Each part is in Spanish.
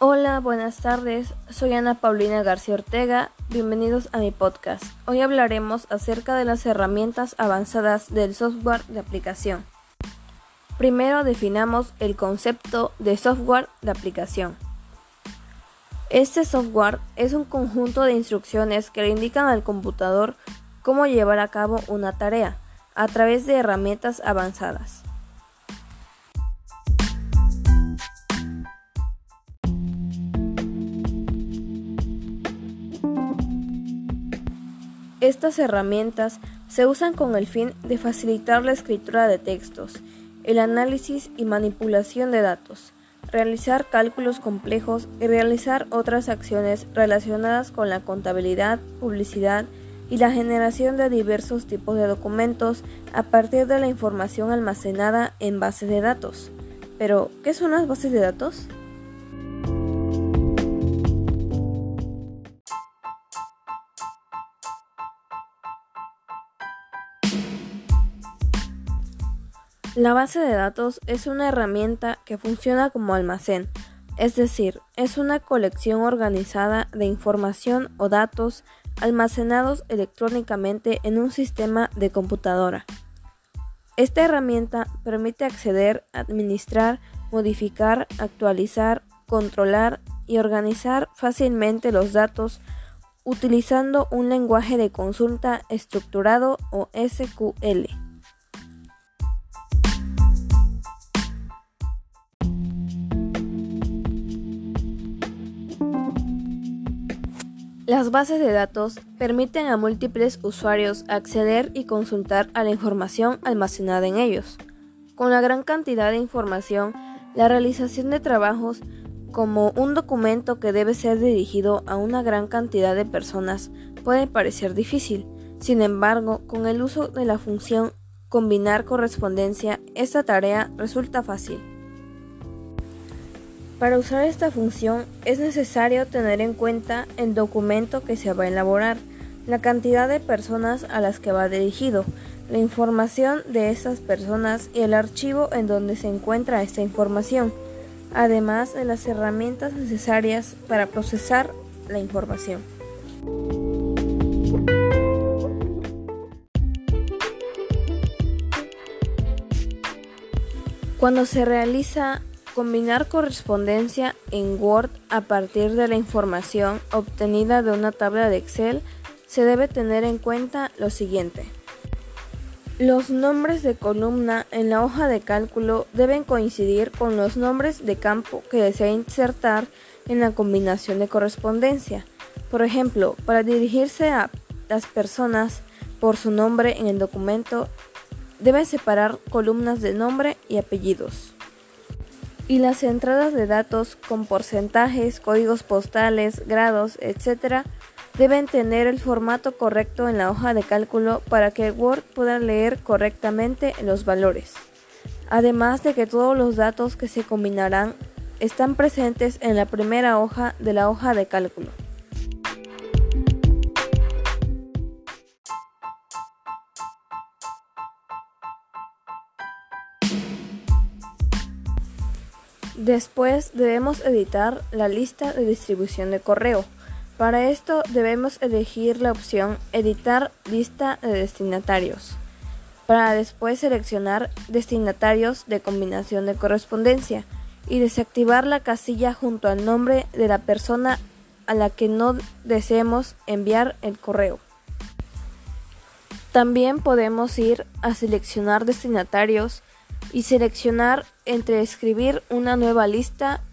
Hola, buenas tardes. Soy Ana Paulina García Ortega. Bienvenidos a mi podcast. Hoy hablaremos acerca de las herramientas avanzadas del software de aplicación. Primero definamos el concepto de software de aplicación. Este software es un conjunto de instrucciones que le indican al computador cómo llevar a cabo una tarea a través de herramientas avanzadas. Estas herramientas se usan con el fin de facilitar la escritura de textos, el análisis y manipulación de datos, realizar cálculos complejos y realizar otras acciones relacionadas con la contabilidad, publicidad y la generación de diversos tipos de documentos a partir de la información almacenada en bases de datos. Pero, ¿qué son las bases de datos? La base de datos es una herramienta que funciona como almacén, es decir, es una colección organizada de información o datos almacenados electrónicamente en un sistema de computadora. Esta herramienta permite acceder, administrar, modificar, actualizar, controlar y organizar fácilmente los datos utilizando un lenguaje de consulta estructurado o SQL. Las bases de datos permiten a múltiples usuarios acceder y consultar a la información almacenada en ellos. Con la gran cantidad de información, la realización de trabajos como un documento que debe ser dirigido a una gran cantidad de personas puede parecer difícil. Sin embargo, con el uso de la función combinar correspondencia, esta tarea resulta fácil. Para usar esta función es necesario tener en cuenta el documento que se va a elaborar, la cantidad de personas a las que va dirigido, la información de esas personas y el archivo en donde se encuentra esta información, además de las herramientas necesarias para procesar la información. Cuando se realiza Combinar correspondencia en Word a partir de la información obtenida de una tabla de Excel se debe tener en cuenta lo siguiente. Los nombres de columna en la hoja de cálculo deben coincidir con los nombres de campo que desea insertar en la combinación de correspondencia. Por ejemplo, para dirigirse a las personas por su nombre en el documento, debe separar columnas de nombre y apellidos y las entradas de datos con porcentajes, códigos postales, grados, etc. deben tener el formato correcto en la hoja de cálculo para que Word pueda leer correctamente los valores. Además de que todos los datos que se combinarán están presentes en la primera hoja de la hoja de cálculo. Después debemos editar la lista de distribución de correo. Para esto debemos elegir la opción Editar lista de destinatarios, para después seleccionar destinatarios de combinación de correspondencia y desactivar la casilla junto al nombre de la persona a la que no deseemos enviar el correo. También podemos ir a seleccionar destinatarios y seleccionar entre escribir una nueva lista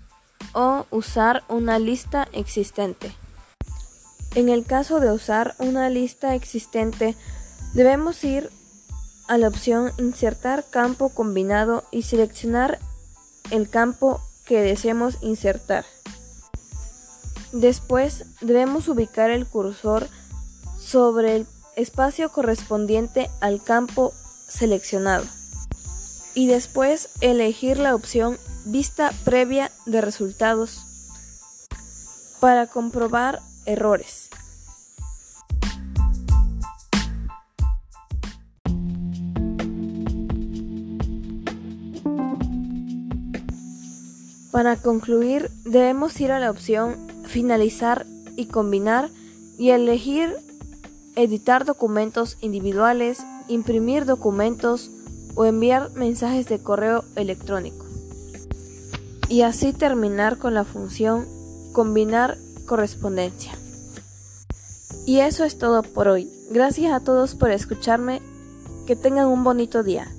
o usar una lista existente. En el caso de usar una lista existente, debemos ir a la opción Insertar campo combinado y seleccionar el campo que deseemos insertar. Después debemos ubicar el cursor sobre el espacio correspondiente al campo seleccionado y después elegir la opción Vista previa de resultados para comprobar errores. Para concluir, debemos ir a la opción Finalizar y combinar y elegir editar documentos individuales, imprimir documentos o enviar mensajes de correo electrónico. Y así terminar con la función combinar correspondencia. Y eso es todo por hoy. Gracias a todos por escucharme. Que tengan un bonito día.